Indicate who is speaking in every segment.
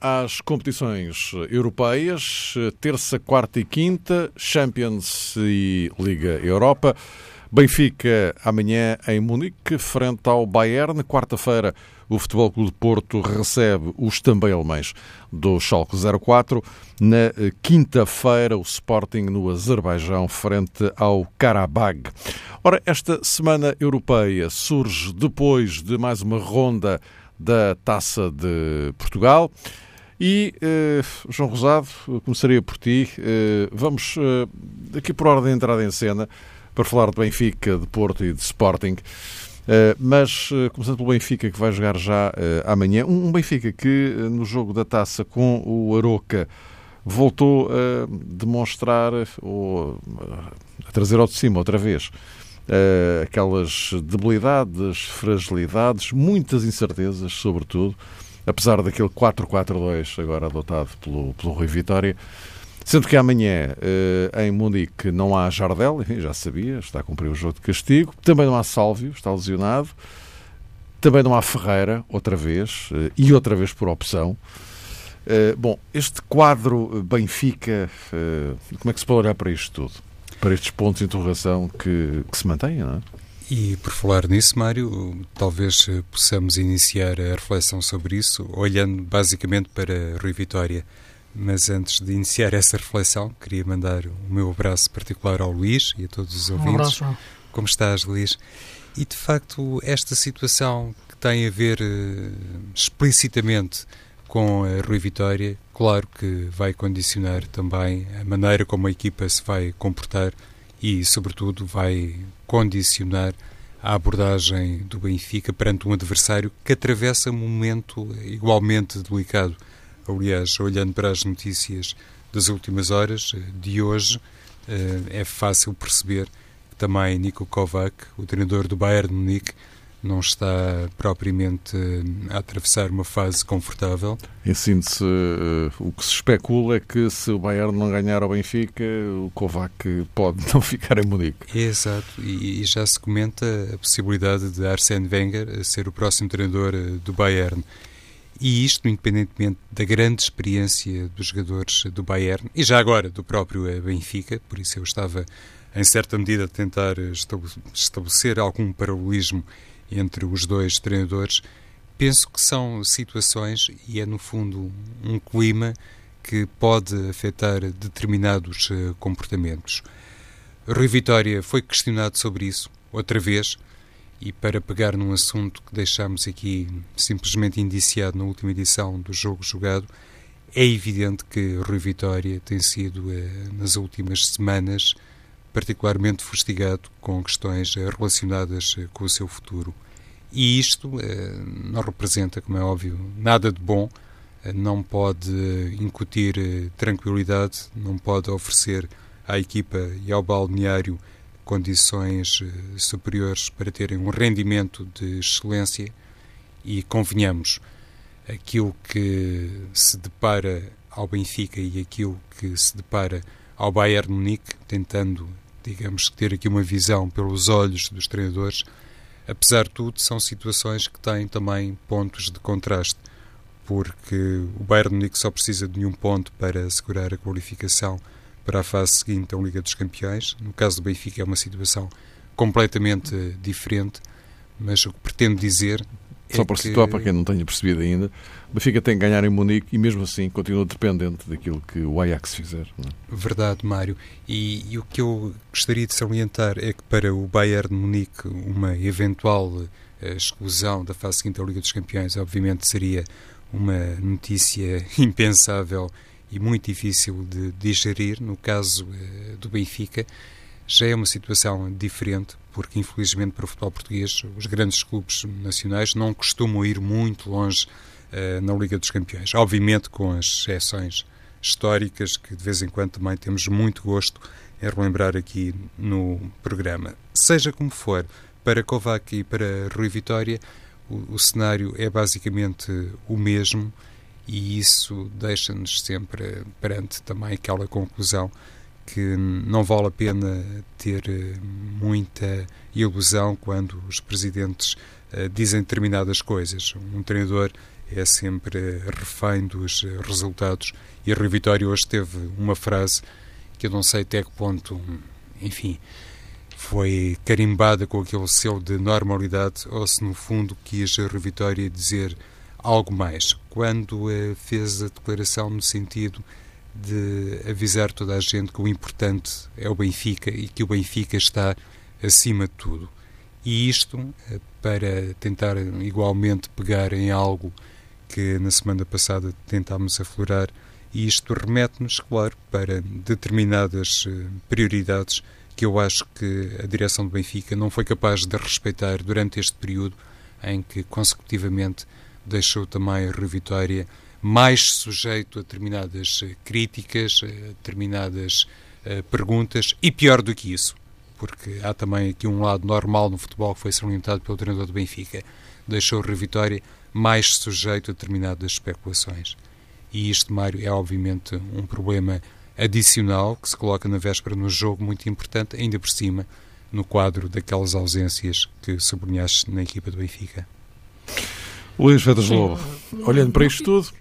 Speaker 1: às competições europeias, terça, quarta e quinta, Champions e Liga Europa. Benfica amanhã em Munique, frente ao Bayern. Quarta-feira, o Futebol Clube de Porto recebe os também alemães do Schalke 04. Na quinta-feira, o Sporting no Azerbaijão, frente ao Karabag. Ora, esta semana europeia surge depois de mais uma ronda da Taça de Portugal. E, eh, João Rosado, começaria por ti. Eh, vamos, eh, aqui por ordem de entrada em cena, para falar de Benfica, de Porto e de Sporting. Mas, começando pelo Benfica, que vai jogar já amanhã, um Benfica que no jogo da taça com o Aroca voltou a demonstrar ou a trazer ao de cima outra vez aquelas debilidades, fragilidades, muitas incertezas, sobretudo, apesar daquele 4-4-2 agora adotado pelo, pelo Rui Vitória. Sendo que amanhã eh, em Munique não há Jardel, já sabia, está a cumprir o jogo de castigo. Também não há Sálvio, está lesionado. Também não há Ferreira, outra vez, eh, e outra vez por opção. Eh, bom, este quadro Benfica, como é que se pode olhar para isto tudo? Para estes pontos de interrogação que, que se mantêm, não é?
Speaker 2: E por falar nisso, Mário, talvez possamos iniciar a reflexão sobre isso, olhando basicamente para Rui Vitória. Mas antes de iniciar essa reflexão, queria mandar o meu abraço particular ao Luís e a todos os ouvintes. Um abraço. Como estás, Luís? E de facto, esta situação que tem a ver uh, explicitamente com a Rui Vitória, claro que vai condicionar também a maneira como a equipa se vai comportar e, sobretudo, vai condicionar a abordagem do Benfica perante um adversário que atravessa um momento igualmente delicado. Aliás, olhando para as notícias das últimas horas, eh, de hoje, eh, é fácil perceber que também Niko Kovac, o treinador do Bayern Munique, não está propriamente eh, a atravessar uma fase confortável.
Speaker 1: Em síntese, o que se especula é que se o Bayern não ganhar ao Benfica, o Kovac pode não ficar em Munique.
Speaker 2: Exato, e, já se comenta a possibilidade de Arsène Wenger ser o próximo treinador do Bayern. E isto, independentemente da grande experiência dos jogadores do Bayern e já agora do próprio Benfica, por isso eu estava, em certa medida, a tentar estabelecer algum paralelismo entre os dois treinadores. Penso que são situações e é, no fundo, um clima que pode afetar determinados eh, comportamentos. Rui Vitória foi questionado sobre isso, outra vez, e para pegar num assunto que deixámos aqui simplesmente indiciado na última edição do Jogo Jogado, é evidente que Rui Vitória tem sido, eh, nas últimas semanas, particularmente fustigado com questões eh, relacionadas eh, com o seu futuro. E isto não representa, como é óbvio, nada de bom, não pode incutir tranquilidade, não pode oferecer à equipa e ao balneário condições eh, superiores para terem um rendimento de excelência e convenhamos, aquilo que se depara ao Benfica e aquilo que se depara ao Bayern Munique, tentando, digamos, ter aqui uma visão pelos olhos dos treinadores, apesar de tudo, são situações que têm também pontos de contraste, porque o Bayern Munique só precisa de nenhum ponto para assegurar a qualificação para a fase seguinte da Liga dos Campeões. No caso do Benfica é uma situação completamente diferente, mas o que pretendo dizer
Speaker 1: só é para
Speaker 2: que...
Speaker 1: situar para quem não tenha percebido ainda, o Benfica tem que ganhar em Munique e mesmo assim continua dependente daquilo que o Ajax fizer. É?
Speaker 2: Verdade, Mário. E, e, o que eu gostaria de salientar é que para o Bayern de Munique uma eventual uh, exclusão da fase seguinte da Liga dos Campeões obviamente seria uma notícia impensável e muito difícil de digerir. No caso eh, do Benfica, já é uma situação diferente, porque infelizmente para o futebol português os grandes clubes nacionais não costumam ir muito longe uh, na Liga dos Campeões. Obviamente com as exceções históricas que de vez em quando também temos muito gosto em relembrar aqui no programa. Seja como for, para Kovac e para Rui Vitória, o, o cenário é basicamente o mesmo e isso deixa-nos sempre perante também aquela conclusão que não vale a pena ter eh, muita ilusão quando os presidentes uh, dizem determinadas coisas. Um treinador é sempre refém dos resultados e Rui Vitória hoje teve uma frase que eu não sei até que ponto, enfim, foi carimbada com aquele selo de normalidade ou se no fundo quis Rui Vitória dizer algo mais. Quando fez a declaração no sentido de avisar toda a gente que o importante é o Benfica e que o Benfica está acima de tudo. E isto uh, para tentar igualmente pegar em algo que na semana passada tentámos aflorar, e isto remete-nos, claro, para determinadas uh, prioridades que eu acho que a direção do Benfica não foi capaz de respeitar durante este período em que consecutivamente deixou também a Rui Vitória mais sujeito a determinadas eh, críticas, a determinadas uh, perguntas e pior do que isso, porque há também aqui um lado normal no futebol que foi salientado pelo treinador do Benfica, deixou a Rui Vitória mais sujeito a determinadas especulações. E isto, Mário, é obviamente um problema adicional que se coloca na véspera no jogo muito importante, ainda por cima, no quadro daquelas ausências que sublinhaste na equipa do Benfica.
Speaker 1: Luís Vedas Lobo, olhando para isto tudo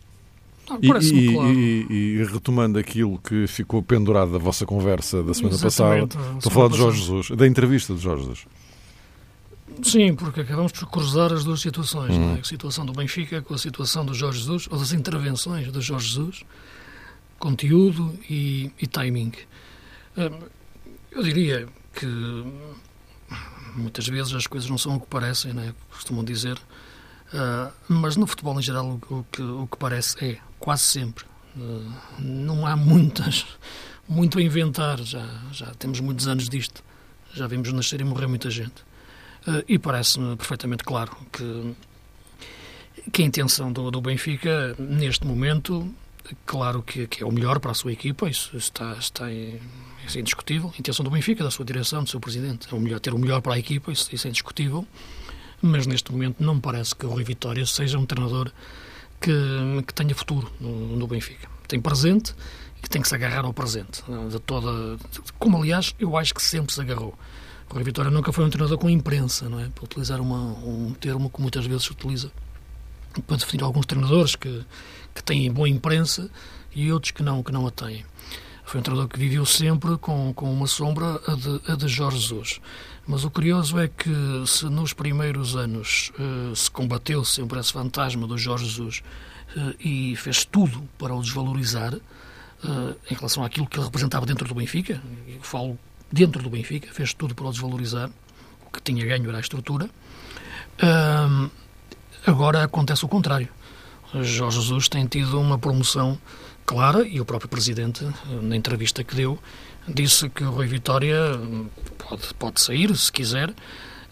Speaker 1: e, e, claro. e, e, retomando aquilo que ficou pendurado da vossa conversa da semana Exatamente, passada, estou a falar de Jorge Jesus, da entrevista de Jorge Jesus.
Speaker 3: Sim, porque acabamos por cruzar as duas situações, hum. é? a situação do Benfica com a situação do Jorge Jesus, ou das intervenções do Jorge Jesus, conteúdo e, e timing. Hum, eu diria que muitas vezes as coisas não são o que parecem, né? costumam dizer, uh, mas no futebol em geral o, que, o que parece é, quase sempre. Uh, não há muitas, muito a inventar, já, já temos muitos anos disto, já vimos nascer e morrer muita gente. Uh, e parece-me perfeitamente claro que, que a intenção do, do Benfica, neste momento, claro que, que, é o melhor para a sua equipa, isso está, está em, isso é indiscutível. A intenção do Benfica, da sua direção, do seu presidente, é o melhor, ter o melhor para a equipa, isso, isso é indiscutível. Mas neste momento não me parece que o Rui Vitória seja um treinador que, que tenha futuro no, no, Benfica. Tem presente e tem que se agarrar ao presente. De toda, como, aliás, eu acho que sempre se agarrou. O Rui Vitória nunca foi um treinador com imprensa, não é? Para utilizar uma, um termo que muitas vezes se utiliza para definir alguns treinadores que, que têm boa imprensa e outros que não, que não a têm. Foi um treinador que viveu sempre com, com uma sombra, a de, a de Jorge Jesus. Mas o curioso é que, se nos primeiros anos uh, se combateu sempre esse fantasma do Jorge Jesus uh, e fez tudo para o desvalorizar uh, em relação àquilo que ele representava dentro do Benfica, eu falo dentro do Benfica, fez tudo para o desvalorizar, o que tinha ganho era a estrutura. agora acontece o contrário. Jorge Jesus tem tido uma promoção clara e o próprio Presidente, na entrevista que deu, disse que o Rui Vitória pode, pode sair, se quiser,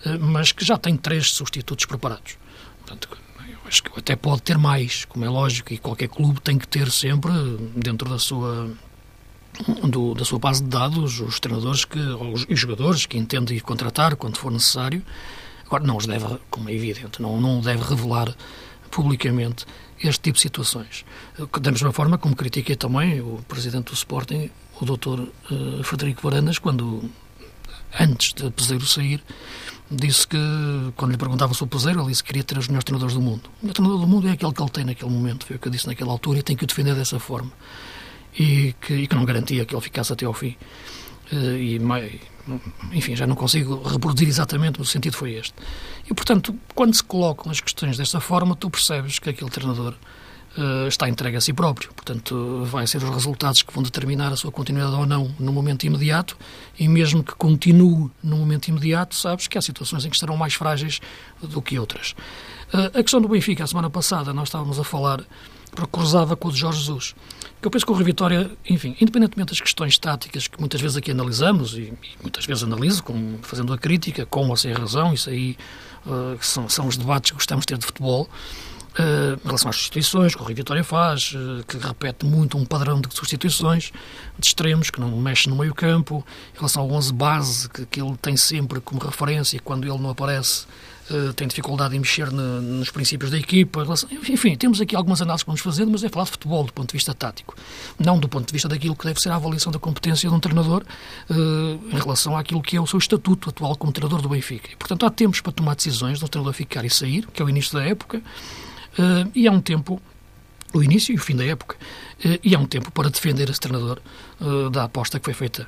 Speaker 3: eh, mas que já tem três substitutos preparados. Portanto, eu acho que até pode ter mais, como é lógico, e qualquer clube tem que ter sempre, dentro da sua, do, da sua base de dados, os treinadores que, os, os jogadores que entende ir contratar quando for necessário. Agora, não os deve, como é evidente, não, não deve revelar publicamente este tipo de situações. Da mesma forma como critiquei também o presidente do Sporting, o doutor uh, Frederico Varandas, quando, antes de Peseiro sair, disse que, quando lhe perguntava sobre o Peseiro, ele disse que queria ter os melhores treinadores do mundo. O melhor treinador do mundo é aquele que ele tem naquele momento, foi o que eu disse naquela altura, e tem que o defender dessa forma. E que, e que não garantia que ele ficasse até ao fim. Uh, e, enfim, já não consigo reproduzir exatamente, mas o sentido foi este. E, portanto, quando se colocam as questões desta forma, tu percebes que aquele treinador uh, está entregue a si próprio. Portanto, vai ser os resultados que vão determinar a sua continuidade ou não no momento imediato, e mesmo que continue no momento imediato, sabes que há situações em que estarão mais frágeis do que outras. Uh, a questão do Benfica, a semana passada, nós estávamos a falar, cruzava com o de Jorge Jesus. Eu penso que o Rui Vitória, enfim, independentemente das questões táticas que muitas vezes aqui analisamos, e, e muitas vezes analiso, com, fazendo a crítica, com ou sem razão, isso aí uh, são, são os debates que gostamos de ter de futebol, Uh, em relação às substituições que o Rui Vitória faz, uh, que repete muito um padrão de substituições de extremos, que não mexe no meio campo, em relação ao 11 base, que, que ele tem sempre como referência, quando ele não aparece, uh, tem dificuldade em mexer no, nos princípios da equipa. Relação, enfim, temos aqui algumas análises que vamos fazendo, mas é falar de futebol do ponto de vista tático, não do ponto de vista daquilo que deve ser a avaliação da competência de um treinador em relação àquilo que é o seu estatuto atual como treinador do Benfica. E, portanto, há tempos para tomar decisões de um treinador ficar e sair, que é o início da época, Uh, e há um tempo, o início e o fim da época, uh, e há um tempo para defender esse treinador uh, da aposta que foi feita,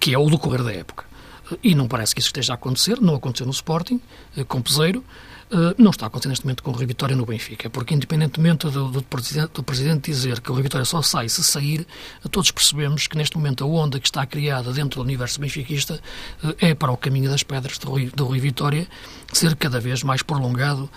Speaker 3: que é o decorrer da época. E não parece que isso esteja a acontecer, não aconteceu no Sporting, com Peseiro, não está acontecendo neste momento com o Rui Vitória no Benfica, porque independentemente do, do, presidente, do, presidente, dizer que o Rui Vitória só sai se sair, todos percebemos que neste momento a onda que está criada dentro do universo benfiquista uh, é para o caminho das pedras do Rui, do Rui Vitória ser cada vez mais prolongado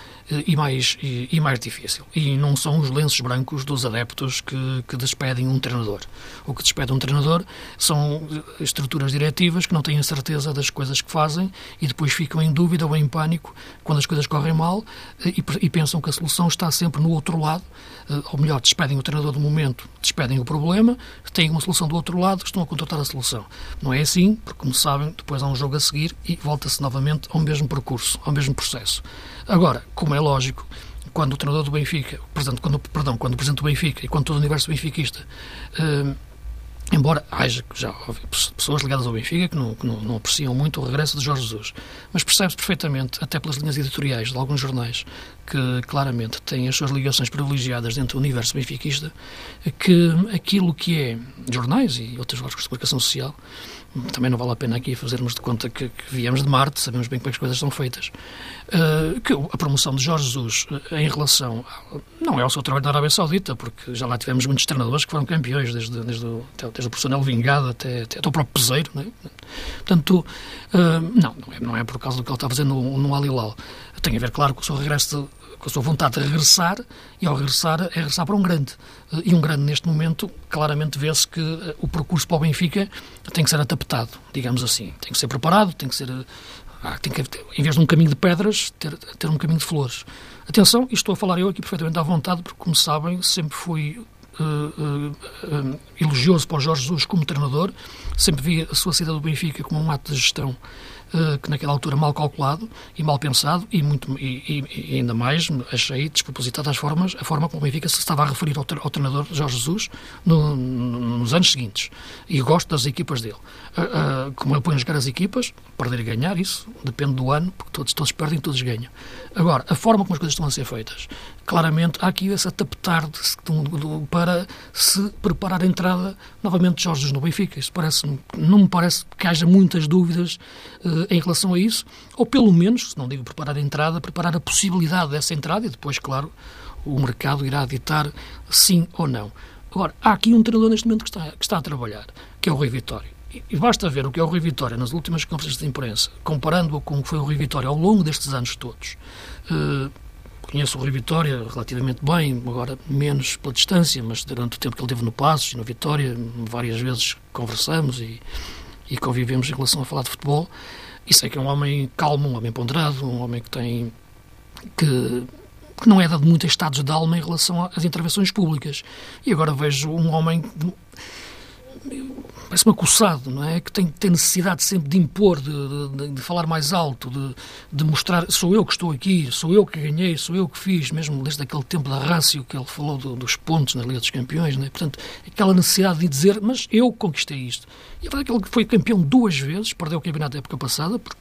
Speaker 3: e, mais, e, e, mais difícil. E não são os lenços brancos dos adeptos que, que despedem um treinador. O que despede um treinador são estruturas diretivas que não têm a certeza das coisas que fazem e depois ficam em dúvida ou em pânico quando as coisas correm correm mal eh, e, e, pensam que a solução está sempre no outro lado, eh, ou melhor, despedem o treinador do momento, despedem o problema, têm uma solução do outro lado, estão a contratar a solução. Não é assim, porque, como sabem, depois há um jogo a seguir e volta-se novamente ao mesmo percurso, ao mesmo processo. Agora, como é lógico, quando o treinador do Benfica, portanto, quando, perdão, quando o presidente do Benfica e quando todo o universo benfiquista eh, Embora haja já pessoas ligadas ao Benfica que não, que não, não apreciam muito o regresso de Jorge Jesus, mas percebe-se perfeitamente, até pelas linhas editoriais de alguns jornais, que claramente têm as suas ligações privilegiadas dentro do universo benfiquista, que aquilo que é jornais e outros órgãos de comunicação social também não vale a pena aqui fazermos de conta que, que viemos de Marte, sabemos bem como é que as coisas são feitas, uh, que a promoção de Jorge Jesus uh, em relação, não é ao seu trabalho na Arábia Saudita, porque já lá tivemos muitos treinadores que foram campeões, desde, desde, o, desde o Vingada até, até, até, o próprio Peseiro, não é? Portanto, uh, não, não é, não é por causa do que ele está fazendo no, no Alilal. Tem a ver, claro, com o seu regresso de, com a sua vontade de regressar, e ao regressar é regressar para um grande. E um grande, neste momento, claramente vê-se que eh, o percurso para o Benfica tem que ser adaptado, digamos assim. Tem que ser preparado, tem que ser. Ah, tem que, em vez de um caminho de pedras, ter, ter um caminho de flores. Atenção, e estou a falar eu aqui perfeitamente à vontade, porque, como sabem, sempre fui uh, uh, uh, elogioso para o Jorge Jesus como treinador, sempre vi a sua saída do Benfica como um ato de gestão eh, que naquela altura mal calculado e mal pensado e, muito, e, e ainda mais achei despropositado as formas, a forma como o Benfica se estava a referir ao, ao treinador Jorge Jesus no, no, nos anos seguintes. E gosto das equipas dele. Uh, uh, como ele põe a jogar as equipas, perder e ganhar, isso depende do ano, porque todos, todos perdem todos ganham. Agora, a forma como as coisas estão a ser feitas, claramente há aqui esse adaptar de, de, de, para se preparar a entrada novamente de Jorge no Benfica. Isso parece não me parece que haja muitas dúvidas uh, em relação a isso, ou pelo menos, se não digo preparar a entrada, preparar a possibilidade dessa entrada e depois, claro, o mercado irá ditar sim ou não. Agora, há aqui um treinador neste momento que está, que está a trabalhar, que é o Rui Vitória. E basta ver o que é o Rui Vitória nas últimas conferências de imprensa, comparando-o com o que foi o Rui Vitória ao longo destes anos todos. Uh, conheço o Rui Vitória relativamente bem, agora menos pela distância, mas durante o tempo que ele teve no Passos e no Vitória, várias vezes conversamos e, e convivemos em relação a falar de futebol. E sei que é um homem calmo, um homem ponderado, um homem que tem. que, que não é dado muito estados de alma em relação às intervenções públicas. E agora vejo um homem parece-me acossado, não é? Que tem, tem necessidade sempre de impor, de, de, de falar mais alto, de, de, mostrar sou eu que estou aqui, sou eu que ganhei, sou eu que fiz, mesmo desde aquele tempo da rácio que ele falou do, dos pontos na Liga dos Campeões, não é? Portanto, aquela necessidade de dizer, mas eu conquistei isto. E a verdade é que ele foi campeão duas vezes, perdeu o campeonato da época passada, porque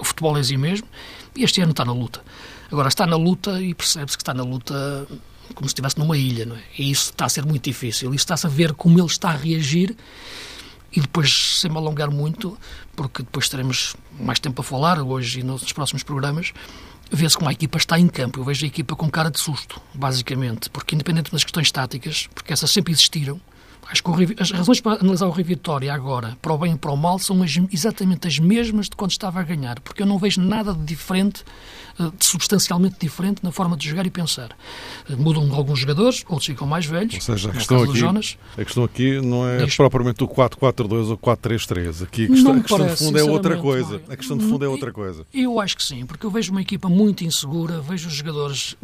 Speaker 3: o futebol é assim mesmo, e este ano está na luta. Agora, está na luta e percebe-se que está na luta como se estivesse numa ilha, não é? E isso está a ser muito difícil. Isso está-se a ver como ele está a reagir e depois, sem me alongar muito, porque depois teremos mais tempo a falar, hoje e nos próximos programas, vê-se como a equipa está em campo. Eu vejo a equipa com cara de susto, basicamente, porque independente das questões táticas, porque essas sempre existiram, Acho que as razões para analisar o Rio Vitória agora, para o bem e para o mal, são as, exatamente as mesmas de quando estava a ganhar, porque eu não vejo nada de diferente, eh, de substancialmente diferente na forma de jogar e pensar. Eh, mudam alguns jogadores, outros ficam mais velhos.
Speaker 1: Ou seja, a questão, aqui, Jonas, a questão aqui não é Diz, propriamente o 4-4-2 ou 4-3-3. Aqui a questão, a questão parece, de fundo é outra coisa. A questão de fundo é outra coisa.
Speaker 3: Eu acho que sim, porque eu vejo uma equipa muito insegura, vejo os jogadores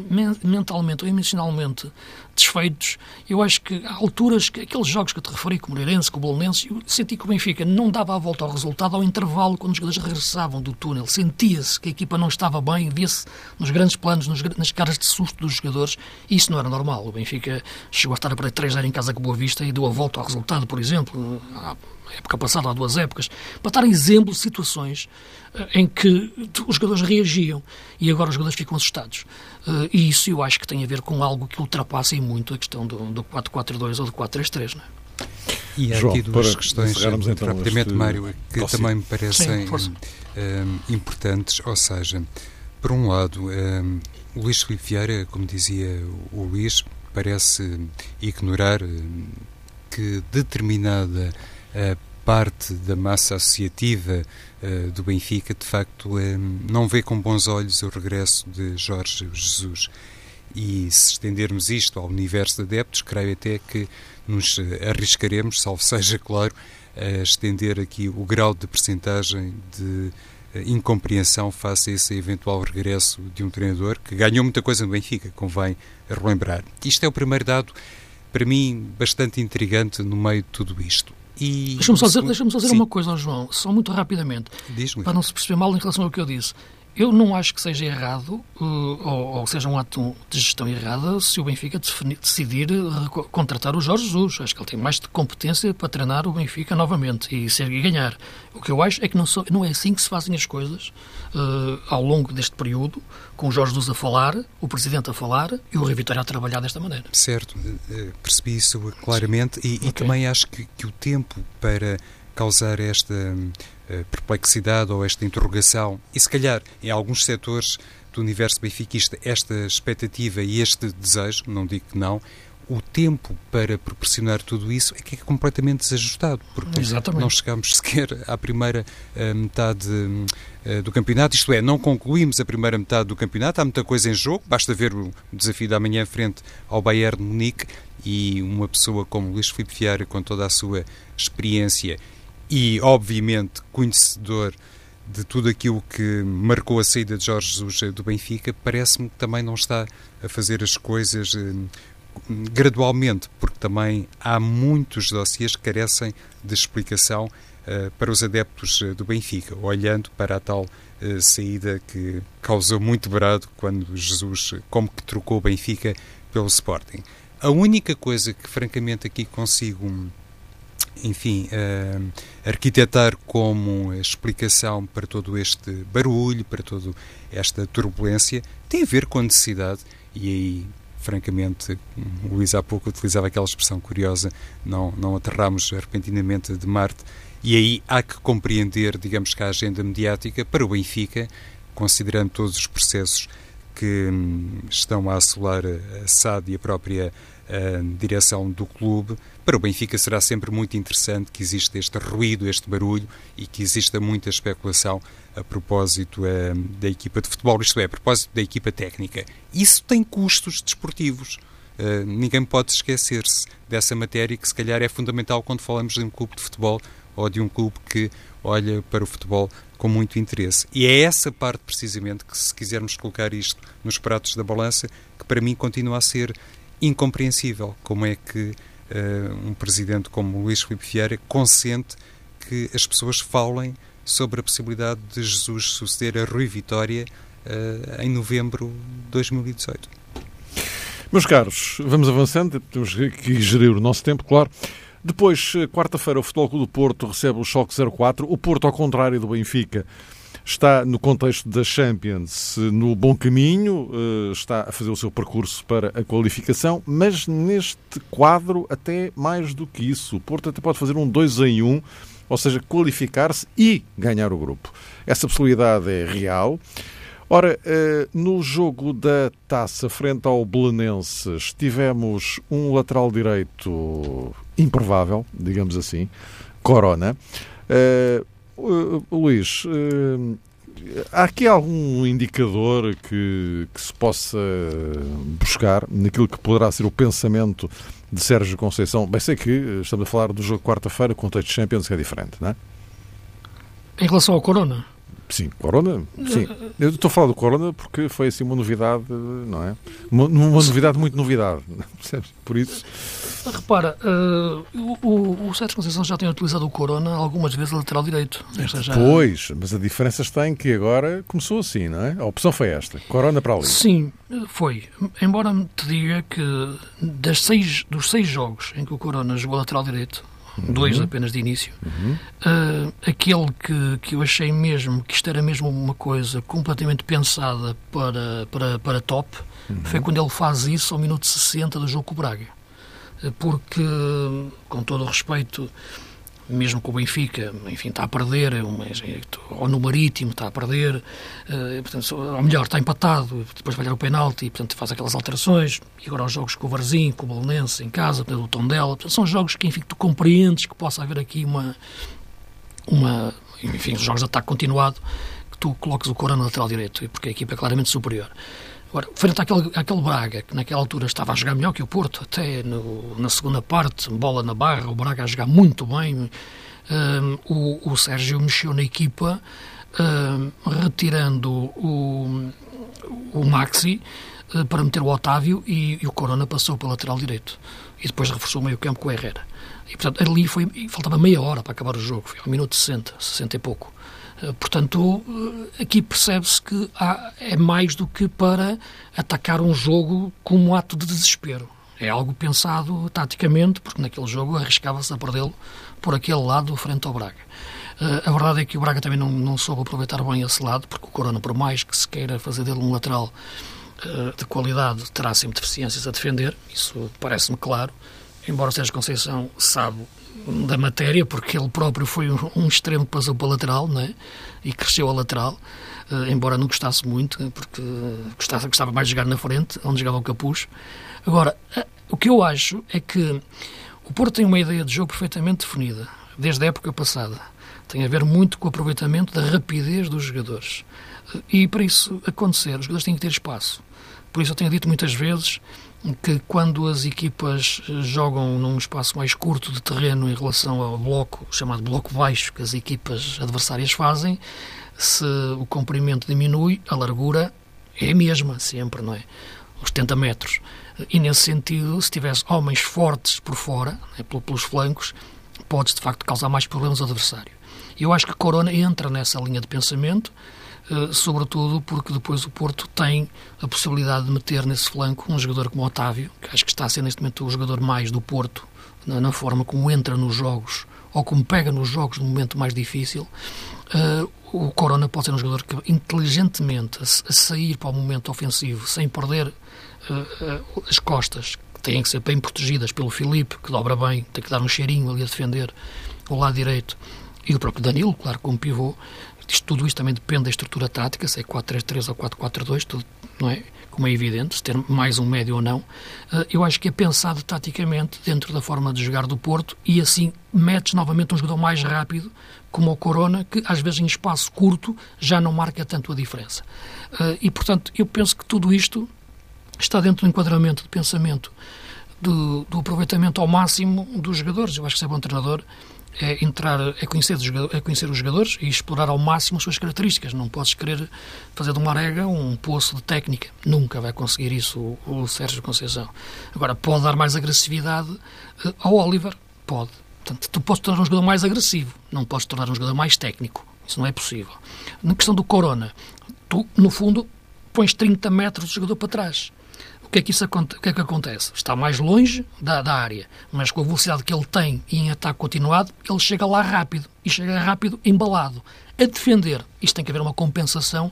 Speaker 3: mentalmente ou emocionalmente desfeitos. Eu acho que há alturas, que, aqueles jogos que te referi, com o Moreirense, com o Bolonense, eu senti que o Benfica não dava a volta ao resultado ao intervalo, quando os jogadores regressavam do túnel. Sentia-se que a equipa não estava bem, via-se nos grandes planos, nos, nas caras de susto dos jogadores, e isso não era normal. O Benfica chegou a estar a perder 3-0 em casa com Boa Vista e deu a volta ao resultado, por exemplo, época passada, há duas épocas, para dar exemplo de situações eh, em que os jogadores reagiam e agora os jogadores ficam assustados. Uh, e isso eu acho que tem a ver com algo que ultrapassa muito a questão do, do 4-4-2 ou do 4-3-3, não é?
Speaker 2: E há João, aqui duas questões, então rapidamente, este... Mário, que oh, também me parecem Sim, um, hum, importantes. Ou seja, por um lado, um, o Luís Filipe Vieira, como dizia o Luís, parece ignorar que determinada uh, parte da massa associativa uh, do Benfica, de facto, um, não vê com bons olhos o regresso de Jorge Jesus. E se estendermos isto ao universo de adeptos, creio até que nos arriscaremos, salvo seja, claro, a estender aqui o grau de percentagem de eh, incompreensão face a esse eventual regresso de um treinador que ganhou muita coisa no Benfica, convém relembrar. Isto é o primeiro dado, para mim, bastante intrigante no meio de tudo isto.
Speaker 3: Deixa-me só dizer, deixa só dizer uma coisa, João, só muito rapidamente, para não se perceber mal em relação ao que eu disse. Eu não acho que seja errado, uh, ou, ou, seja um ato de gestão errada, se o Benfica decidir contratar o Jorge Jesus. Acho que ele tem mais de competência para treinar o Benfica novamente e, ser, e ganhar. O que eu acho é que não, sou, não é assim que se fazem as coisas uh, ao longo deste período, com o Jorge Jesus a falar, o Presidente a falar e o Rio Vitória a trabalhar desta maneira.
Speaker 2: Certo, eh, percebi isso claramente e, okay. e também acho que, que o tempo para causar esta perplexidade ou esta interrogação e, se calhar, em alguns setores do universo benfiquista, esta expectativa e este desejo, não digo que não, o tempo para proporcionar tudo isso é que é completamente desajustado, porque Exatamente. não chegamos sequer à primeira uh, metade uh, do campeonato, isto é, não concluímos a primeira metade do campeonato, há muita coisa em jogo, basta ver o desafio da manhã frente ao Bayern de Munique e uma pessoa como Luís Filipe Vieira, com toda a sua experiência e, obviamente, conhecedor de tudo aquilo que marcou a saída de Jorge Jesus do Benfica, parece-me que também não está a fazer as coisas eh, gradualmente, porque também há muitos dossiês que carecem de explicação uh, para os adeptos eh, do Benfica, olhando para a tal saída que causou muito brado quando Jesus, como que trocou o Benfica pelo Sporting. A única coisa que, francamente, aqui consigo enfim, uh, arquitetar como explicação para todo este barulho, para toda esta turbulência, tem a ver com a necessidade, e aí, francamente, o Luís há pouco utilizava aquela expressão curiosa, não, não aterramos repentinamente de Marte, e aí há que compreender, digamos que a agenda mediática para o Benfica, considerando todos os processos que hum, estão a assolar a SAD e a própria direção do clube. Para o Benfica será sempre muito interessante que exista este ruído, este barulho e que exista muita especulação a propósito uh, da equipa de futebol, isto é, a propósito da equipa técnica. Isso tem custos desportivos. Uh, ninguém pode esquecer-se dessa matéria que se calhar é fundamental quando falamos de um clube de futebol ou de um clube que olha para o futebol com muito interesse. E é essa parte, precisamente, que se quisermos colocar isto nos pratos da balança, que para mim continua a ser incompreensível como é que uh, um presidente como Luís Filipe Vieira consente que as pessoas falem sobre a possibilidade de Jesus suceder a Rui Vitória uh, em novembro de 2018.
Speaker 1: Meus caros, vamos avançando, temos que gerir o nosso tempo, claro. Depois, eh, quarta-feira, o Futebol Clube do Porto recebe o Choque 04. O Porto, ao contrário do Benfica, está no contexto da Champions no bom caminho, eh, está a fazer o seu percurso para a qualificação, mas neste quadro até mais do que isso. O Porto até pode fazer um 2 em 1, ou seja, qualificar-se e ganhar o grupo. Essa possibilidade é real. Ora, eh, no jogo da taça frente ao Belenenses, tivemos um lateral direito improvável, digamos assim, Corona. Uh, Luís, uh, há aqui algum indicador que, que, se possa buscar naquilo que poderá ser o pensamento de Sérgio Conceição? Bem, sei que estamos a falar do jogo quarta-feira, o contexto de Champions que é diferente, não é?
Speaker 3: Em relação ao Corona?
Speaker 1: Sim, Corona, sim. Eu estou a falar do Corona porque foi assim uma novidade, não é? Uma, uma novidade, muito novidade, percebes? Por isso...
Speaker 3: Repara, uh, o, o Sérgio Conceição já tem utilizado o Corona algumas vezes a lateral direito.
Speaker 1: Já... Pois, mas a diferença está em que agora começou assim, não é? A opção foi esta, Corona para ali.
Speaker 3: Sim, foi. Embora te diga que das seis, dos seis jogos em que o Corona jogou lateral direito, dois uhum. apenas de início. Uhum. Uh, aquele que, que eu achei mesmo que isto era mesmo uma coisa completamente pensada para, para, para top uhum. foi quando ele faz isso ao minuto 60 do jogo com o Braga. Uh, porque, com todo o respeito, mesmo com o Benfica, enfim, está a perder, é ou no Marítimo está a perder, uh, portanto, ou melhor, está empatado, depois vai o penalti, portanto, faz aquelas alterações, e agora os jogos com o Varzim, com o Belenense, em casa, o Tondela, portanto, são jogos que, enfim, tu compreendes que possa haver aqui uma, uma enfim, os jogos de ataque continuado, que tu coloques o Corona no lateral direito, porque a equipa é claramente superior. Agora, frente àquele, àquele Braga, que naquela altura estava a jogar melhor que o Porto, até no, na segunda parte, bola na barra, o Braga a jogar muito bem, um, o, o Sérgio mexeu na equipa, um, retirando o, o Maxi uh, para meter o Otávio e, e, o Corona passou pelo lateral direito. E depois reforçou o meio campo com o Herrera. E, portanto, ali foi, faltava meia hora para acabar o jogo, foi ao minuto 60, 60 e pouco. Eh, portanto, eh, aqui percebe-se que há, é mais do que para atacar um jogo como um ato de desespero. É algo pensado taticamente, porque naquele jogo arriscava-se a perdê-lo por aquele lado frente ao Braga. Uh, a verdade é que o Braga também não, não soube aproveitar bem esse lado, porque o Corona, por mais que se queira fazer dele um lateral de qualidade, terá sempre deficiências a defender, isso parece-me claro, embora seja Conceição sabe da matéria, porque ele próprio foi um, extremo que passou para a lateral né? e cresceu a lateral, uh, embora não gostasse muito, porque gostava, gostava mais de jogar na frente, onde jogava o capuz. Agora, o que eu acho é que o Porto tem uma ideia de jogo perfeitamente definida, desde a época passada. Tem a ver muito com o aproveitamento da rapidez dos jogadores. E para isso acontecer, os jogadores têm que ter espaço. Por isso eu tenho dito muitas vezes que quando as equipas jogam num espaço mais curto de terreno em relação ao bloco, chamado bloco baixo, que as equipas adversárias fazem, se o comprimento diminui, a largura é a mesma, sempre, não é? Os 70 metros. E nesse sentido, se tivesse homens fortes por fora, né, pelos flancos, podes de facto causar mais problemas ao adversário. Eu acho que Corona entra nessa linha de pensamento sobretudo porque depois o Porto tem a possibilidade de meter nesse flanco um jogador como Otávio, que acho que está a ser neste momento o jogador mais do Porto, na, na forma como entra nos jogos ou como pega nos jogos no momento mais difícil. Uh, o Corona pode ser um jogador que inteligentemente a, a sair para o momento ofensivo sem perder uh, as costas, que têm que ser bem protegidas pelo Filipe, que dobra bem, tem que dar um cheirinho ali a defender o lado direito, e o próprio Danilo, claro, como pivô, isto, tudo isto também depende da estrutura tática, se é 4-3-3 ou 4-4-2, tudo, não é? Como é evidente, se ter mais um médio ou não. Eh, eu acho que é pensado taticamente dentro da forma de jogar do Porto e assim metes novamente um jogador mais rápido, como o Corona, que às vezes em espaço curto já não marca tanto a diferença. Eh, e portanto, eu penso que tudo isto está dentro do enquadramento de pensamento do, do aproveitamento ao máximo dos jogadores. Eu acho que se é bom treinador é entrar, é conhecer, conhecer os jogadores e explorar ao máximo as suas características. Não podes querer fazer de uma arega um poço de técnica. Nunca vai conseguir isso o, o Sérgio Conceição. Agora, pode dar mais agressividade uh, ao Oliver? Pode. Portanto, tu podes tornar um jogador mais agressivo, não podes tornar um jogador mais técnico. Isso não é possível. Na questão do Corona, tu, no fundo, pões 30 metros de jogador para trás que é que, isso, o que é que acontece? Está mais longe da, da área, mas com a velocidade que ele tem e em ataque continuado, ele chega lá rápido e chega rápido embalado. A defender, isto tem que haver uma compensação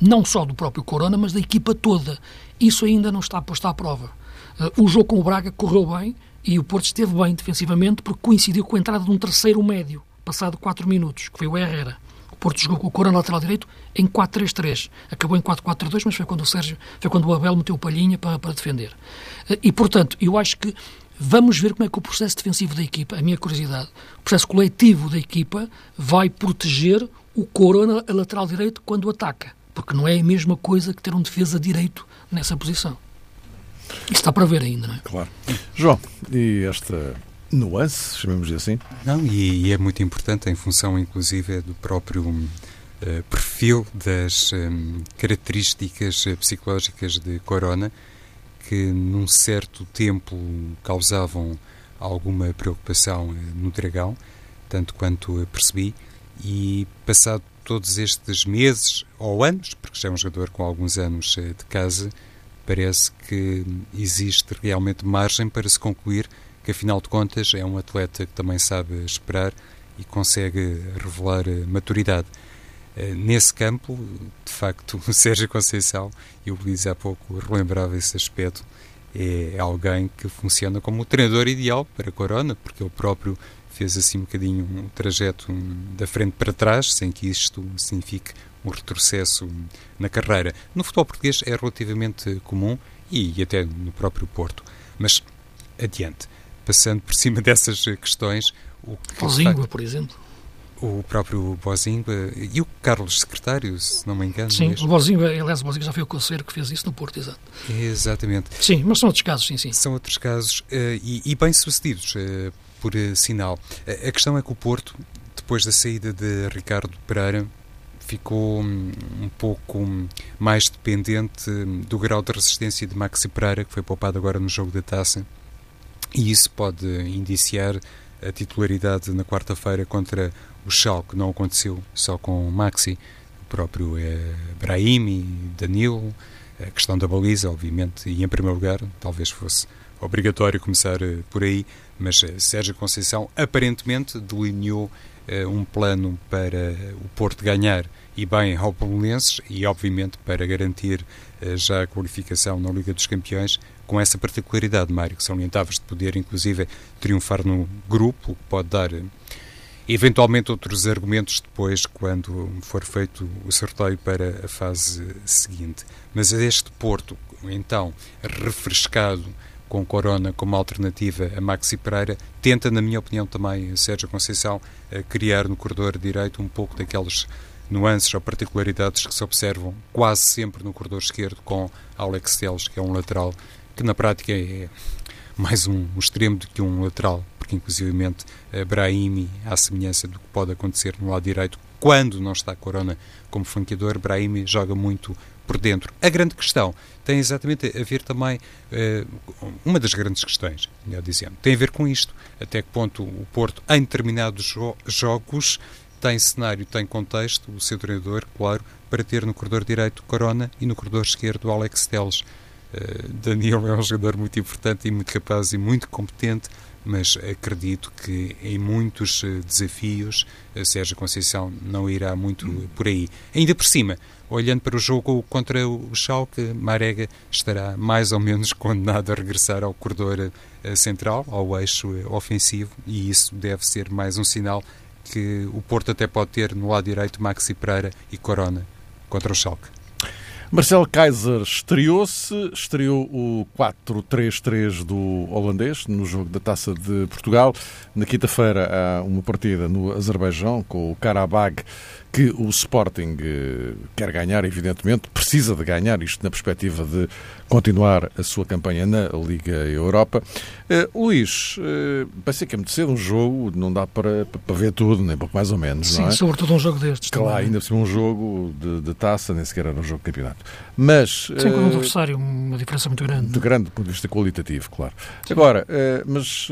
Speaker 3: não só do próprio Corona, mas da equipa toda. Isso ainda não está posto à prova. Uh, o jogo com o Braga correu bem e o Porto esteve bem defensivamente porque coincidiu com a entrada de um terceiro médio, passado 4 minutos, que foi o Herrera. Porto jogou com o Cora lateral direito em 4-3-3. Acabou em 4-4-2, mas foi quando o Sérgio, foi quando o Abel meteu o palhinha para, para defender. Eh, e, portanto, eu acho que vamos ver como é que o processo defensivo da equipa, a minha curiosidade, o processo coletivo da equipa vai proteger o Cora a lateral direito quando ataca. Porque não é a mesma coisa que ter um defesa direito nessa posição. Isso está para ver ainda, não é?
Speaker 1: Claro. João, e esta nuance, chamemos assim?
Speaker 2: Não, e, e, é muito importante em função, inclusive, do próprio uh, perfil das um, características eh, psicológicas de Corona, que num certo tempo causavam alguma preocupação no Dragão, tanto quanto percebi, e passado todos estes meses ou anos, porque já é um jogador com alguns anos de casa, parece que existe realmente margem para se concluir que, afinal de contas, é um atleta que também sabe esperar e consegue revelar eh, maturidade. Eh, nesse campo, de facto, o Sérgio Conceição, e o Luís há pouco relembrava esse aspecto, é alguém que funciona como o treinador ideal para Corona, porque ele próprio fez assim um bocadinho um trajeto da frente para trás, sem que isto signifique um retrocesso na carreira. No futebol português é relativamente comum e até no próprio Porto. Mas adiante passando por cima dessas questões.
Speaker 3: O que, Bozingua, por exemplo.
Speaker 2: O próprio Bozingua e o Carlos Secretário, se não me engano.
Speaker 3: Sim, mesmo. o Bozingua, aliás, o Bozingua já foi o conselheiro que fez isso no Porto, exato.
Speaker 2: Exatamente.
Speaker 3: Sim, mas são outros casos, sim, sim.
Speaker 2: São outros casos uh, e, e bem-sucedidos, uh, por uh, sinal. a questão é que o Porto, depois da saída de Ricardo Pereira, ficou um, um pouco mais dependente hum, do grau de resistência de Maxi Pereira, que foi poupado agora no jogo da taça e isso pode indiciar a titularidade na quarta-feira contra o Schalke, não aconteceu só com Maxi, o próprio é Brahimi, Danilo, a questão da baliza, obviamente, e em primeiro lugar, talvez fosse obrigatório começar eh, por aí, mas eh, Sérgio Conceição aparentemente delineou um plano para o Porto ganhar e bem ao Belenenses e, obviamente, para garantir uh, já a qualificação na Liga dos Campeões, com essa particularidade, Mário, que salientavas de poder, inclusive, triunfar no grupo, que pode dar eventualmente outros argumentos depois, quando for feito o sorteio para a fase seguinte. Mas este Porto, então, refrescado com Corona como alternativa a Maxi Pereira, tenta, na minha opinião também, Sérgio Conceição, criar no corredor direito um pouco daquelas nuances ou particularidades que se observam quase sempre no corredor esquerdo com Alex Teles, que é um lateral que na prática é mais um, extremo do que um lateral, porque inclusivamente Brahimi, à semelhança do que pode acontecer no lado direito, quando não está Corona como flanqueador, Brahimi joga muito por dentro. A grande questão tem exatamente a ver também, uh, uma das grandes questões, melhor dizendo, tem a ver com isto. Até que ponto o Porto, em determinados jo jogos, tem cenário, tem contexto, o seu treinador, claro, para ter no corredor direito Corona e no corredor esquerdo Alex Teles. Eh, Daniel é um jogador muito importante e muito capaz e muito competente, mas acredito que em muitos eh, desafios a Sérgio Conceição não irá muito por aí. Ainda por cima, olhando para o jogo contra o Schalke, Marega estará mais ou menos condenado a regressar ao corredor eh, central, ao eixo ofensivo, e isso deve ser mais um sinal que o Porto até pode ter no lado direito Maxi Pereira e Corona contra o Schalke.
Speaker 1: Marcelo Kaiser estreou-se, estreou o 4-3-3 do holandês no jogo da Taça de Portugal. Na quinta-feira há uma partida no Azerbaijão com o Karabag que o Sporting eh, quer ganhar, evidentemente, precisa de ganhar, isto na perspectiva de continuar a sua campanha na Liga Europa. Uh, Luís, uh, pensei que é muito cedo um jogo, não dá para, para ver tudo, nem pouco mais ou menos,
Speaker 3: Sim,
Speaker 1: não é?
Speaker 3: sobretudo um jogo destes.
Speaker 1: Claro,
Speaker 3: também.
Speaker 1: ainda por cima um jogo de, de, taça, nem sequer era um jogo de campeonato. Mas...
Speaker 3: Sim, com um adversário, uma diferença muito grande.
Speaker 1: Muito grande do ponto de vista qualitativo, claro. Sim. Agora, uh, mas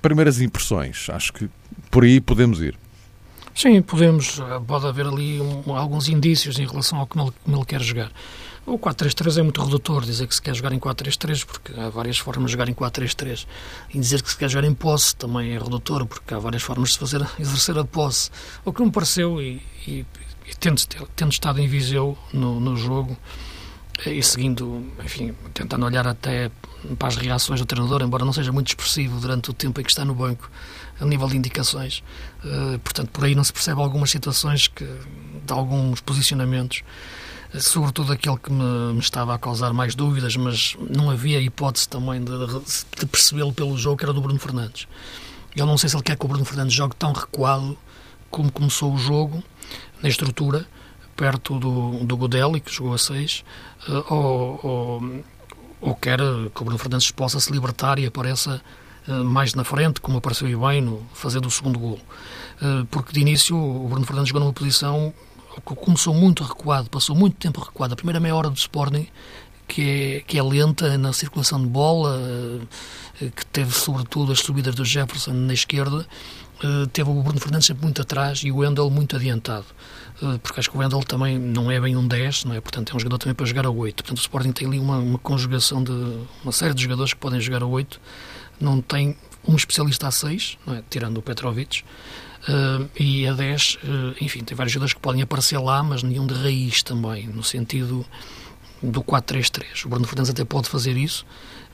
Speaker 1: primeiras impressões, acho que por aí podemos ir.
Speaker 3: Sim, podemos, pode haver ali um, alguns indícios em relação ao que ele, como ele quer jogar. O 4-3-3 é muito redutor, dizer que se quer jogar em 4-3-3, porque há várias formas de jogar em 4-3-3. E dizer que se quer jogar em posse também é redutor, porque há várias formas de fazer, exercer a posse. O que me pareceu, e, e, e tendo, tendo, estado em Viseu no, no jogo, e seguindo, enfim, tentando olhar até para as reações do treinador, embora não seja muito expressivo durante o tempo em que está no banco, a nível de indicações. Uh, portanto, por aí não se percebe algumas situações que, de alguns posicionamentos, uh, sobretudo aquele que me, me, estava a causar mais dúvidas, mas não havia hipótese também de, de percebê-lo pelo jogo, que era do Bruno Fernandes. Eu não sei se ele quer que o Bruno Fernandes jogue tão recuado como começou o jogo, na estrutura, perto do, do Godelli, que jogou a 6, uh, ou, ou, ou, quer que o Bruno Fernandes possa se libertar e apareça uh, mais na frente, como apareceu bem no fazer do segundo gol. Uh, porque de início o Bruno Fernandes jogou numa posição que começou muito recuado, passou muito tempo recuado. A primeira meia hora do Sporting, que é, que é lenta na circulação de bola, que teve sobretudo as subidas do Jefferson na esquerda, teve o Bruno Fernandes sempre muito atrás e o Wendel muito adiantado. Eh, porque acho que o Wendel também não é bem um 10, não é? portanto é um jogador também para jogar a 8. Portanto o Sporting tem ali uma, uma conjugação de uma série de jogadores que podem jogar a 8, não tem um especialista a 6, não é? tirando o Petrovic, uh, e a 10, uh, eh, enfim, tem vários jogadores que podem aparecer lá, mas nenhum de raiz também, no sentido do 4-3-3. O Bruno Fernandes até pode fazer isso,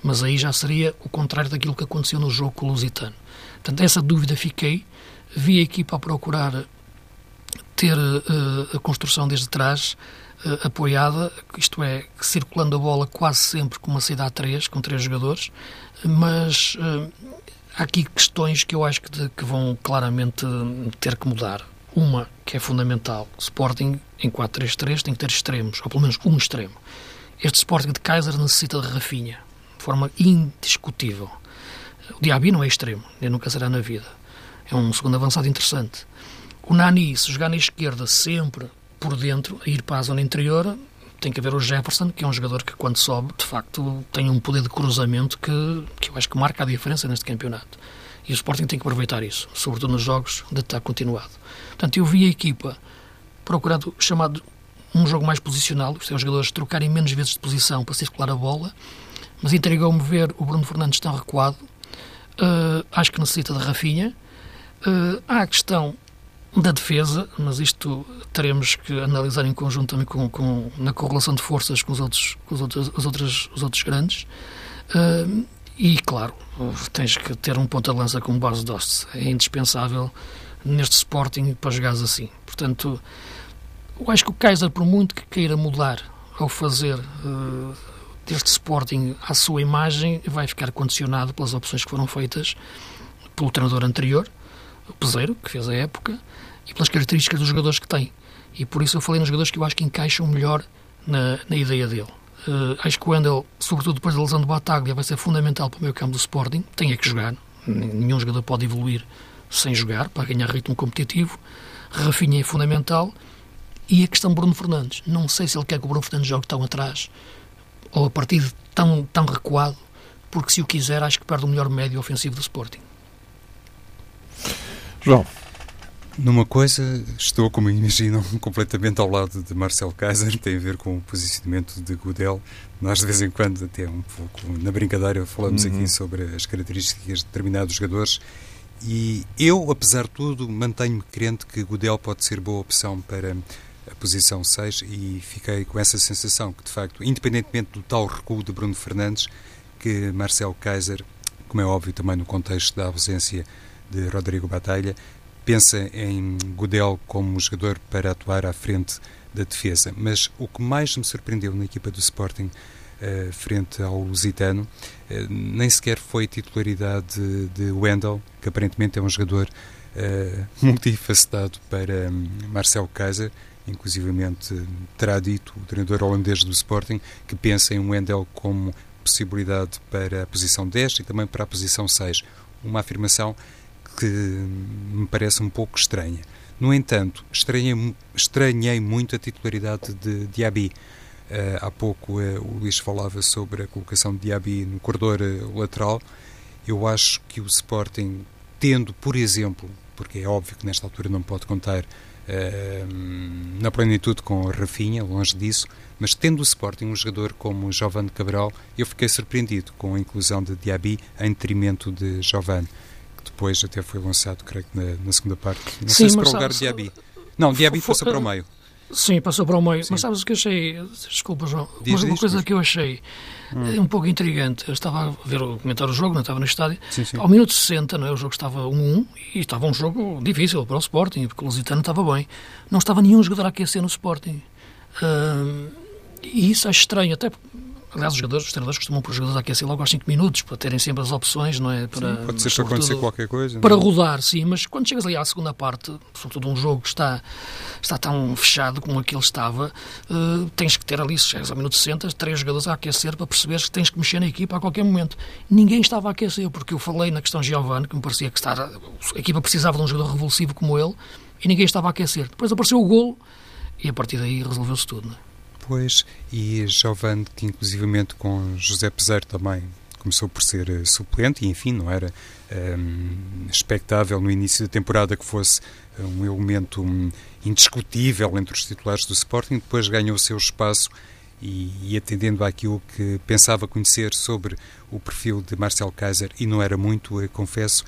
Speaker 3: mas aí já seria o contrário daquilo que aconteceu no jogo com o Lusitano. Portanto, essa dúvida fiquei, vi a equipa a procurar ter uh, a construção desde trás uh, apoiada, isto é, circulando a bola quase sempre com uma saída a três, com três jogadores, mas uh, há aqui questões que eu acho que, de, que, vão claramente ter que mudar. Uma que é fundamental, Sporting em 4-3-3 tem que ter extremos, ou pelo menos um extremo. Este Sporting de Kaiser necessita de Rafinha, de forma indiscutível. O Diaby não é extremo, nem nunca será na vida. É um segundo avançado interessante. O Nani, se jogar na esquerda sempre por dentro, a ir para a zona interior, tem que haver o Jefferson, que é um jogador que quando sobe, de facto, tem um poder de cruzamento que, que eu acho que marca a diferença neste campeonato. E o Sporting tem que aproveitar isso, sobretudo nos jogos de ataque continuado. Portanto, eu vi a equipa procurando chamado um jogo mais posicional, é, os jogadores trocarem menos vezes de posição para circular a bola, mas intrigou-me ver o Bruno Fernandes tão recuado. Uh, acho que necessita de Rafinha. Uh, há a questão da defesa, mas isto teremos que analisar em conjunto também com, com na correlação de forças com os outros, com os outros, os outros, os outros grandes. Uh, e, claro, tens que ter um ponta de lança como base Dost. É indispensável neste Sporting para jogares assim. Portanto, eu acho que o Kaiser, por muito que queira mudar ao fazer uh, deste Sporting à sua imagem, vai ficar condicionado pelas opções que foram feitas pelo treinador anterior, o Peseiro, que fez a época, e pelas características dos jogadores que tem. E por isso eu falei nos jogadores que eu acho que encaixam melhor na, na ideia dele. Uh, acho que o Wendel, sobretudo depois da lesão do Bataglia, vai ser fundamental para o meio campo do Sporting. Tem é que jogar. Nenhum jogador pode evoluir sem jogar, para ganhar ritmo competitivo. Rafinha é fundamental. E a questão Bruno Fernandes. Não sei se ele quer que o Bruno Fernandes jogue tão atrás ou a partir tão, tão recuado, porque se o quiser, acho que perde o melhor médio ofensivo do Sporting.
Speaker 1: João.
Speaker 2: Numa coisa, estou, como imaginam, completamente ao lado de Marcel Kaiser, tem a ver com o posicionamento de Godel. Nós, de vez em quando, até um pouco na brincadeira, falamos uhum. aqui sobre as características de determinados jogadores. E eu, apesar de tudo, mantenho-me crente que Godel pode ser boa opção para a posição 6 e fiquei com essa sensação que, de facto, independentemente do tal recuo de Bruno Fernandes, que Marcel Kaiser, como é óbvio também no contexto da ausência de Rodrigo Batalha, pensa em Godel como jogador para atuar à frente da defesa. Mas o que mais me surpreendeu na equipa do Sporting uh, frente ao Lusitano uh, nem sequer foi a titularidade de, de Wendel, que aparentemente é um jogador uh, multifacetado para um, Marcel Kaiser. Inclusivamente terá dito o treinador holandês do Sporting que pensa em Wendel como possibilidade para a posição 10 e também para a posição 6. Uma afirmação que me parece um pouco estranha. No entanto, estranhei, estranhei muito a titularidade de Diaby. Uh, há pouco uh, o Luís falava sobre a colocação de Diaby no corredor uh, lateral. Eu acho que o Sporting, tendo, por exemplo, porque é óbvio que nesta altura não pode contar na plenitude com Rafinha, longe disso, mas tendo o Sporting um jogador como Giovanni Cabral, eu fiquei surpreendido com a inclusão de Diaby em detrimento de Giovanni depois até foi lançado, creio que na, na segunda parte. Não Sim, sei se para o lugar de Diaby. Não, Diaby passou para o meio.
Speaker 3: Sim, passou para o meio. Sim. Mas sabes o que eu achei? Desculpa, João. Diz, uma coisa que eu achei hum. um pouco intrigante. Eu estava a ver o comentar o jogo, não estava no estádio. Sim, sim. Ao minuto 60, não é? o jogo estava 1-1 e estava um jogo difícil para o Sporting, porque o Lusitano estava bem. Não estava nenhum jogador a aquecer no Sporting. Uh, e isso é estranho, até Aliás, os jogadores, os treinadores costumam pôr os jogadores a aquecer logo aos 5 minutos, para terem sempre as opções, não é?
Speaker 2: Para, sim, pode ser para acontecer qualquer coisa.
Speaker 3: Para não? É? rodar, sim, mas quando chegas ali à segunda parte, sobretudo um jogo que está, está tão fechado como aquele estava, uh, tens que ter ali, se chegas ao minuto 60, três jogadores a aquecer para perceberes que tens que mexer na equipa a qualquer momento. Ninguém estava a aquecer, porque eu falei na questão Giovanni, que me parecia que estar, a equipa precisava de um jogador revulsivo como ele, e ninguém estava a aquecer. Depois apareceu o golo, e a partir daí resolveu-se tudo, não é?
Speaker 2: Pois, e Giovanni, que inclusivamente com José Peseiro também começou por ser eh, suplente e, enfim, não era um, ehm, expectável no início da temporada que fosse eh, um elemento um, indiscutível entre os titulares do Sporting, depois ganhou o seu espaço e, e, atendendo àquilo que pensava conhecer sobre o perfil de Marcel Kaiser, e não era muito, eh, confesso,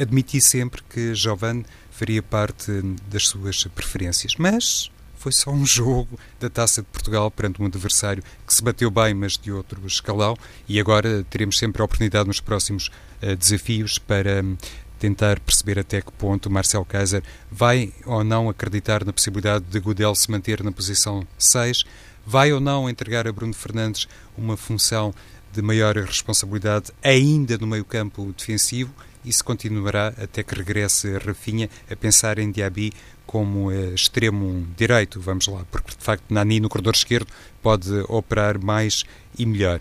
Speaker 2: admiti sempre que Giovanni faria parte das suas preferências. Mas foi só um jogo da Taça de Portugal perante um adversário que se bateu bem, mas de outro escalão, e agora teremos sempre a oportunidade nos próximos uh, desafios para um, tentar perceber até que ponto Marcel Kaiser vai ou não acreditar na possibilidade de Godel se manter na posição 6, vai ou não entregar a Bruno Fernandes uma função de maior responsabilidade ainda no meio-campo defensivo se continuará até que regresse Rafinha a pensar em Diaby como eh, extremo direito, vamos lá, porque de facto Nani no corredor esquerdo pode operar mais e melhor.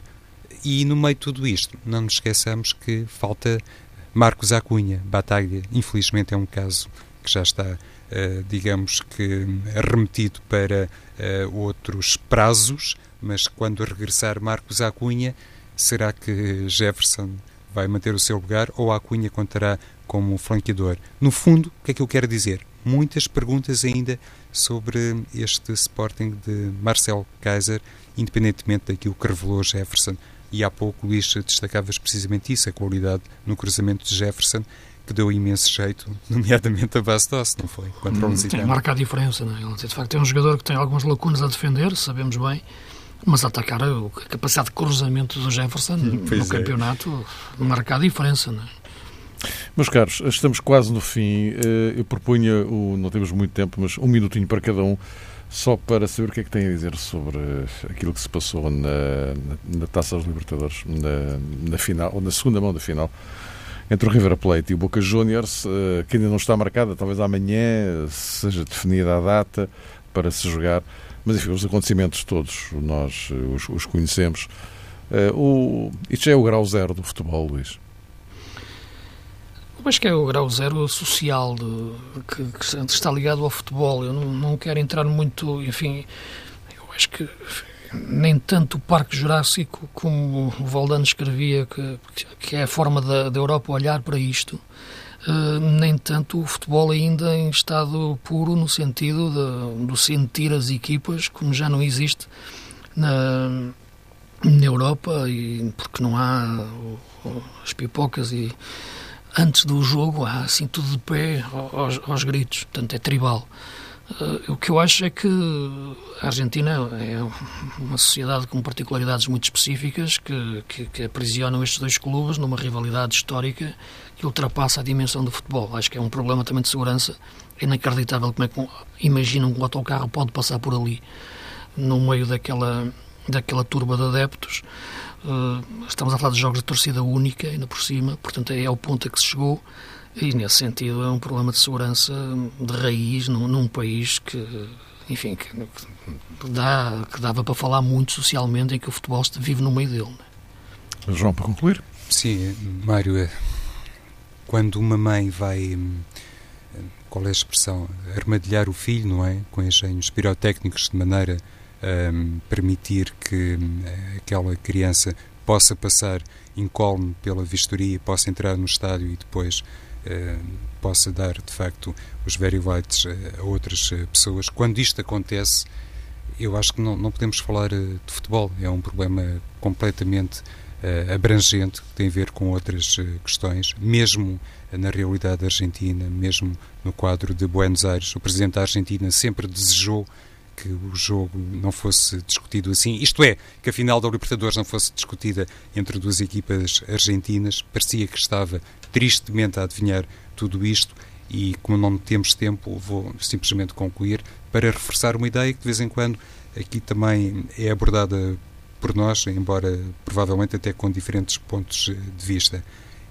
Speaker 2: E no meio de tudo isto, não nos esqueçamos que falta Marcos Acunha, Bataglia, infelizmente é um caso que já está, eh, digamos que, remetido para eh, outros prazos, mas quando regressar Marcos Acunha, será que Jefferson vai manter o seu lugar ou Acunha contará como flanqueador? No fundo, o que é que eu quero dizer? muitas perguntas ainda sobre este Sporting de Marcel Kaiser, independentemente daquilo que revelou Jefferson. E há pouco, Luís, destacavas precisamente isso, a qualidade no cruzamento de Jefferson, que deu imenso jeito, nomeadamente a Bastos, não foi?
Speaker 3: Contra o hum, Tem, marca a diferença, não é? de facto é um jogador que tem algumas lacunas a defender, sabemos bem, mas atacar a capacidade de cruzamento do Jefferson pois no é. campeonato marca a diferença, não é?
Speaker 1: Meus caros, estamos quase no fim. Eh, eu propunha, o, não temos muito tempo, mas um minutinho para cada um, só para saber o que é que tem a dizer sobre aquilo que se passou na, na, na Taça dos Libertadores, na, na, final, ou na segunda mão da final, entre o River Plate e o Boca Juniors, eh, que ainda não está marcada, talvez amanhã seja definida a data para se jogar. Mas enfim, os acontecimentos todos nós eh, os, os conhecemos. O, isto já é o grau zero do futebol, Luís.
Speaker 3: Acho que é o grau zero social de, que, que, está ligado ao futebol. Eu não, não quero entrar muito, enfim, eu acho que nem tanto o Parque Jurássico como o Valdano escrevia que, que é a forma da, da Europa olhar para isto, uh, nem tanto o futebol ainda em estado puro no sentido de, de sentir as equipas como já não existe na, na Europa e porque não há as pipocas e antes do jogo há assim tudo de pé aos, aos gritos, portanto é tribal. Uh, o que eu acho é que a Argentina é uma sociedade com particularidades muito específicas que, que, que, aprisionam estes dois clubes numa rivalidade histórica que ultrapassa a dimensão do futebol. Acho que é um problema também de segurança. É inacreditável como é que imaginam que um autocarro pode passar por ali, no meio daquela, daquela turba de adeptos. Uh, estamos a falar de jogos de torcida única, ainda por cima, portanto é ao ponto a que se chegou, e nesse sentido é um problema de segurança de raiz num, num país que, enfim, que, dá, que dava para falar muito socialmente em que o futebol vive no meio dele.
Speaker 1: É? João, para concluir?
Speaker 2: Sim, Mário, é, quando uma mãe vai, qual é a expressão, armadilhar o filho, não é? Com engenhos pirotécnicos de maneira um, permitir que um, aquela criança possa passar incólume pela vistoria, possa entrar no estádio e depois uh, possa dar, de facto, os very lights a outras uh, pessoas. Quando isto acontece, eu acho que não, não podemos falar de futebol. É um problema completamente abrangente que tem a ver com outras questões, mesmo na realidade argentina, mesmo no quadro de Buenos Aires. O presidente da Argentina sempre desejou que o jogo não fosse discutido assim, isto é, que a final da Libertadores não fosse discutida entre duas equipas argentinas. Parecia que estava tristemente a adivinhar tudo isto e, como não temos tempo, vou simplesmente concluir para reforçar uma ideia que de vez em quando aqui também é abordada por nós, embora provavelmente até com diferentes pontos de vista.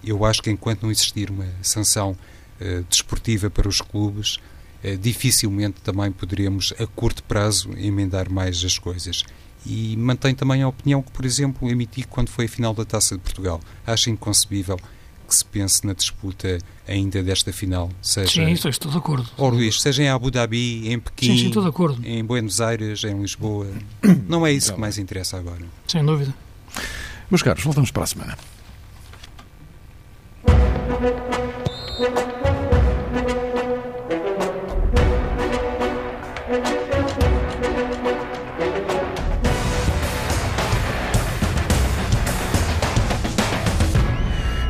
Speaker 2: Eu acho que enquanto não existir uma sanção uh, desportiva para os clubes, dificilmente também poderemos, a curto prazo, emendar mais as coisas. E mantenho também a opinião que, por exemplo, emiti quando foi a final da Taça de Portugal. Acho inconcebível que se pense na disputa ainda desta final. Seja,
Speaker 3: sim, isso estou de acordo.
Speaker 2: Ou Luís, seja em Abu Dhabi, em Pequim,
Speaker 3: sim, sim, estou de acordo.
Speaker 2: em Buenos Aires, em Lisboa. Não é isso que mais interessa agora.
Speaker 3: Sem dúvida.
Speaker 1: Meus caros, voltamos para a semana.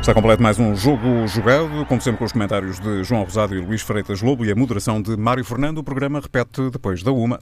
Speaker 4: Está completo mais um jogo jogado, como sempre com os comentários de João Rosado e Luís Freitas Lobo e a moderação de Mário Fernando. O programa repete depois da uma.